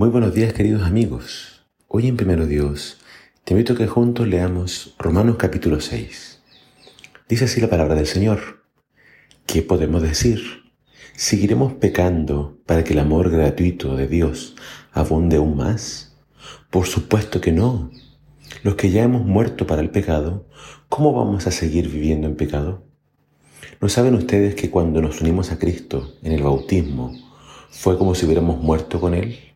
Muy buenos días queridos amigos. Hoy en Primero Dios te invito a que juntos leamos Romanos capítulo 6. Dice así la palabra del Señor. ¿Qué podemos decir? ¿Seguiremos pecando para que el amor gratuito de Dios abunde aún más? Por supuesto que no. Los que ya hemos muerto para el pecado, ¿cómo vamos a seguir viviendo en pecado? ¿No saben ustedes que cuando nos unimos a Cristo en el bautismo, fue como si hubiéramos muerto con Él?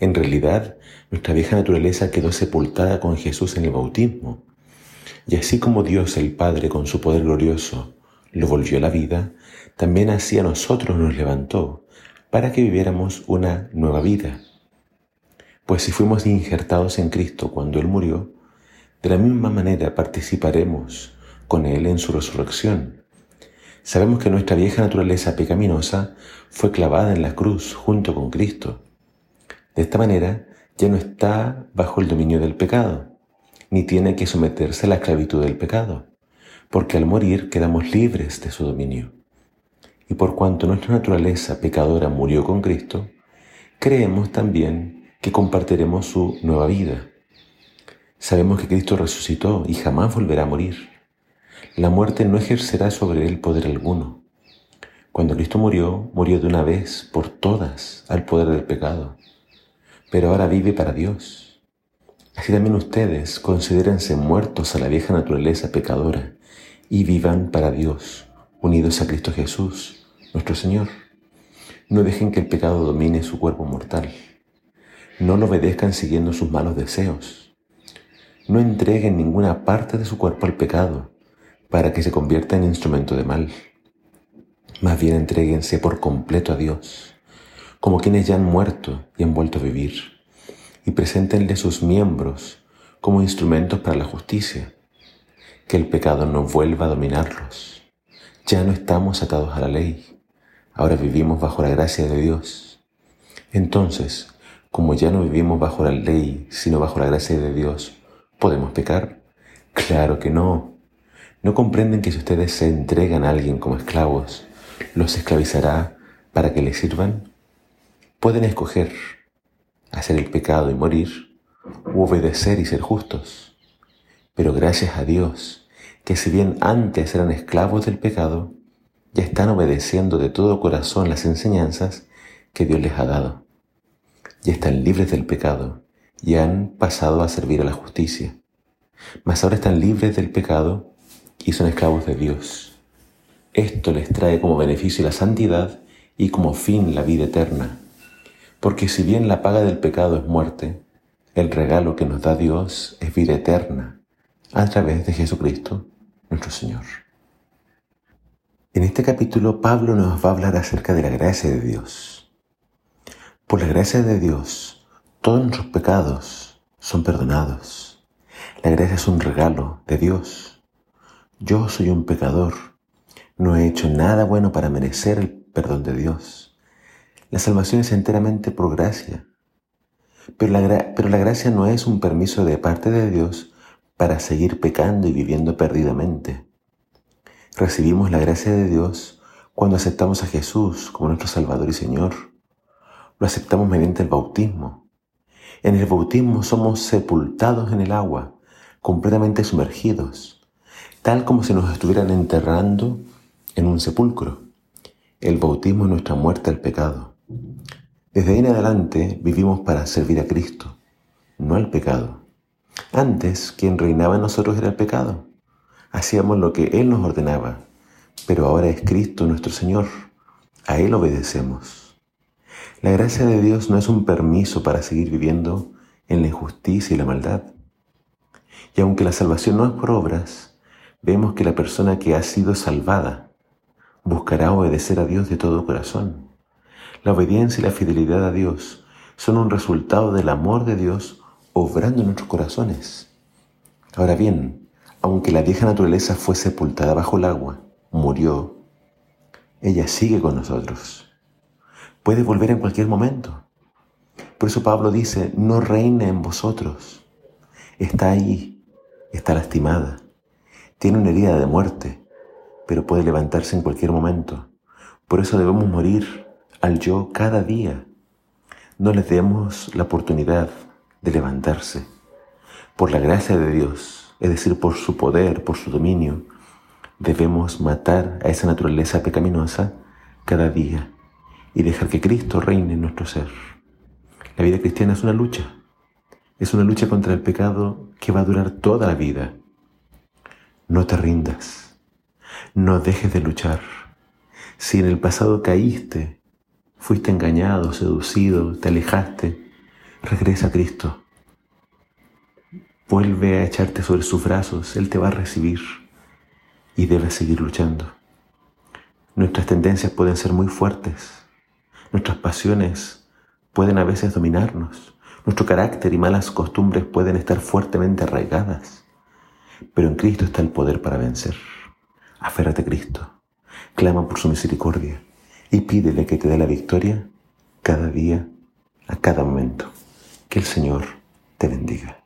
En realidad, nuestra vieja naturaleza quedó sepultada con Jesús en el bautismo. Y así como Dios el Padre con su poder glorioso lo volvió a la vida, también así a nosotros nos levantó para que viviéramos una nueva vida. Pues si fuimos injertados en Cristo cuando Él murió, de la misma manera participaremos con Él en su resurrección. Sabemos que nuestra vieja naturaleza pecaminosa fue clavada en la cruz junto con Cristo de esta manera, ya no está bajo el dominio del pecado, ni tiene que someterse a la esclavitud del pecado, porque al morir quedamos libres de su dominio. Y por cuanto nuestra naturaleza pecadora murió con Cristo, creemos también que compartiremos su nueva vida. Sabemos que Cristo resucitó y jamás volverá a morir. La muerte no ejercerá sobre él poder alguno. Cuando Cristo murió, murió de una vez por todas al poder del pecado pero ahora vive para Dios. Así también ustedes considérense muertos a la vieja naturaleza pecadora y vivan para Dios, unidos a Cristo Jesús, nuestro Señor. No dejen que el pecado domine su cuerpo mortal. No lo obedezcan siguiendo sus malos deseos. No entreguen ninguna parte de su cuerpo al pecado para que se convierta en instrumento de mal. Más bien entréguense por completo a Dios como quienes ya han muerto y han vuelto a vivir, y preséntenle sus miembros como instrumentos para la justicia, que el pecado no vuelva a dominarlos. Ya no estamos atados a la ley, ahora vivimos bajo la gracia de Dios. Entonces, como ya no vivimos bajo la ley, sino bajo la gracia de Dios, ¿podemos pecar? Claro que no. ¿No comprenden que si ustedes se entregan a alguien como esclavos, los esclavizará para que les sirvan? Pueden escoger hacer el pecado y morir, u obedecer y ser justos. Pero gracias a Dios, que si bien antes eran esclavos del pecado, ya están obedeciendo de todo corazón las enseñanzas que Dios les ha dado. Ya están libres del pecado y han pasado a servir a la justicia. Mas ahora están libres del pecado y son esclavos de Dios. Esto les trae como beneficio la santidad y como fin la vida eterna. Porque si bien la paga del pecado es muerte, el regalo que nos da Dios es vida eterna a través de Jesucristo, nuestro Señor. En este capítulo Pablo nos va a hablar acerca de la gracia de Dios. Por la gracia de Dios, todos nuestros pecados son perdonados. La gracia es un regalo de Dios. Yo soy un pecador. No he hecho nada bueno para merecer el perdón de Dios. La salvación es enteramente por gracia. Pero la, pero la gracia no es un permiso de parte de Dios para seguir pecando y viviendo perdidamente. Recibimos la gracia de Dios cuando aceptamos a Jesús como nuestro Salvador y Señor. Lo aceptamos mediante el bautismo. En el bautismo somos sepultados en el agua, completamente sumergidos, tal como si nos estuvieran enterrando en un sepulcro. El bautismo es nuestra muerte al pecado. Desde ahí en adelante vivimos para servir a Cristo, no al pecado. Antes quien reinaba en nosotros era el pecado. Hacíamos lo que Él nos ordenaba, pero ahora es Cristo nuestro Señor. A Él obedecemos. La gracia de Dios no es un permiso para seguir viviendo en la injusticia y la maldad. Y aunque la salvación no es por obras, vemos que la persona que ha sido salvada buscará obedecer a Dios de todo corazón. La obediencia y la fidelidad a Dios son un resultado del amor de Dios obrando en nuestros corazones. Ahora bien, aunque la vieja naturaleza fue sepultada bajo el agua, murió, ella sigue con nosotros. Puede volver en cualquier momento. Por eso Pablo dice, no reina en vosotros. Está ahí, está lastimada, tiene una herida de muerte, pero puede levantarse en cualquier momento. Por eso debemos morir al yo cada día. no les demos la oportunidad de levantarse. Por la gracia de Dios, es decir, por su poder, por su dominio, debemos matar a esa naturaleza pecaminosa cada día y dejar que Cristo reine en nuestro ser. La vida cristiana es una lucha. Es una lucha contra el pecado que va a durar toda la vida. No te rindas. No dejes de luchar. Si en el pasado caíste, fuiste engañado, seducido, te alejaste, regresa a Cristo. Vuelve a echarte sobre sus brazos, Él te va a recibir y debes seguir luchando. Nuestras tendencias pueden ser muy fuertes, nuestras pasiones pueden a veces dominarnos. Nuestro carácter y malas costumbres pueden estar fuertemente arraigadas. Pero en Cristo está el poder para vencer. Aférrate a Cristo. Clama por su misericordia y pídele que te dé la victoria cada día, a cada momento. Que el Señor te bendiga.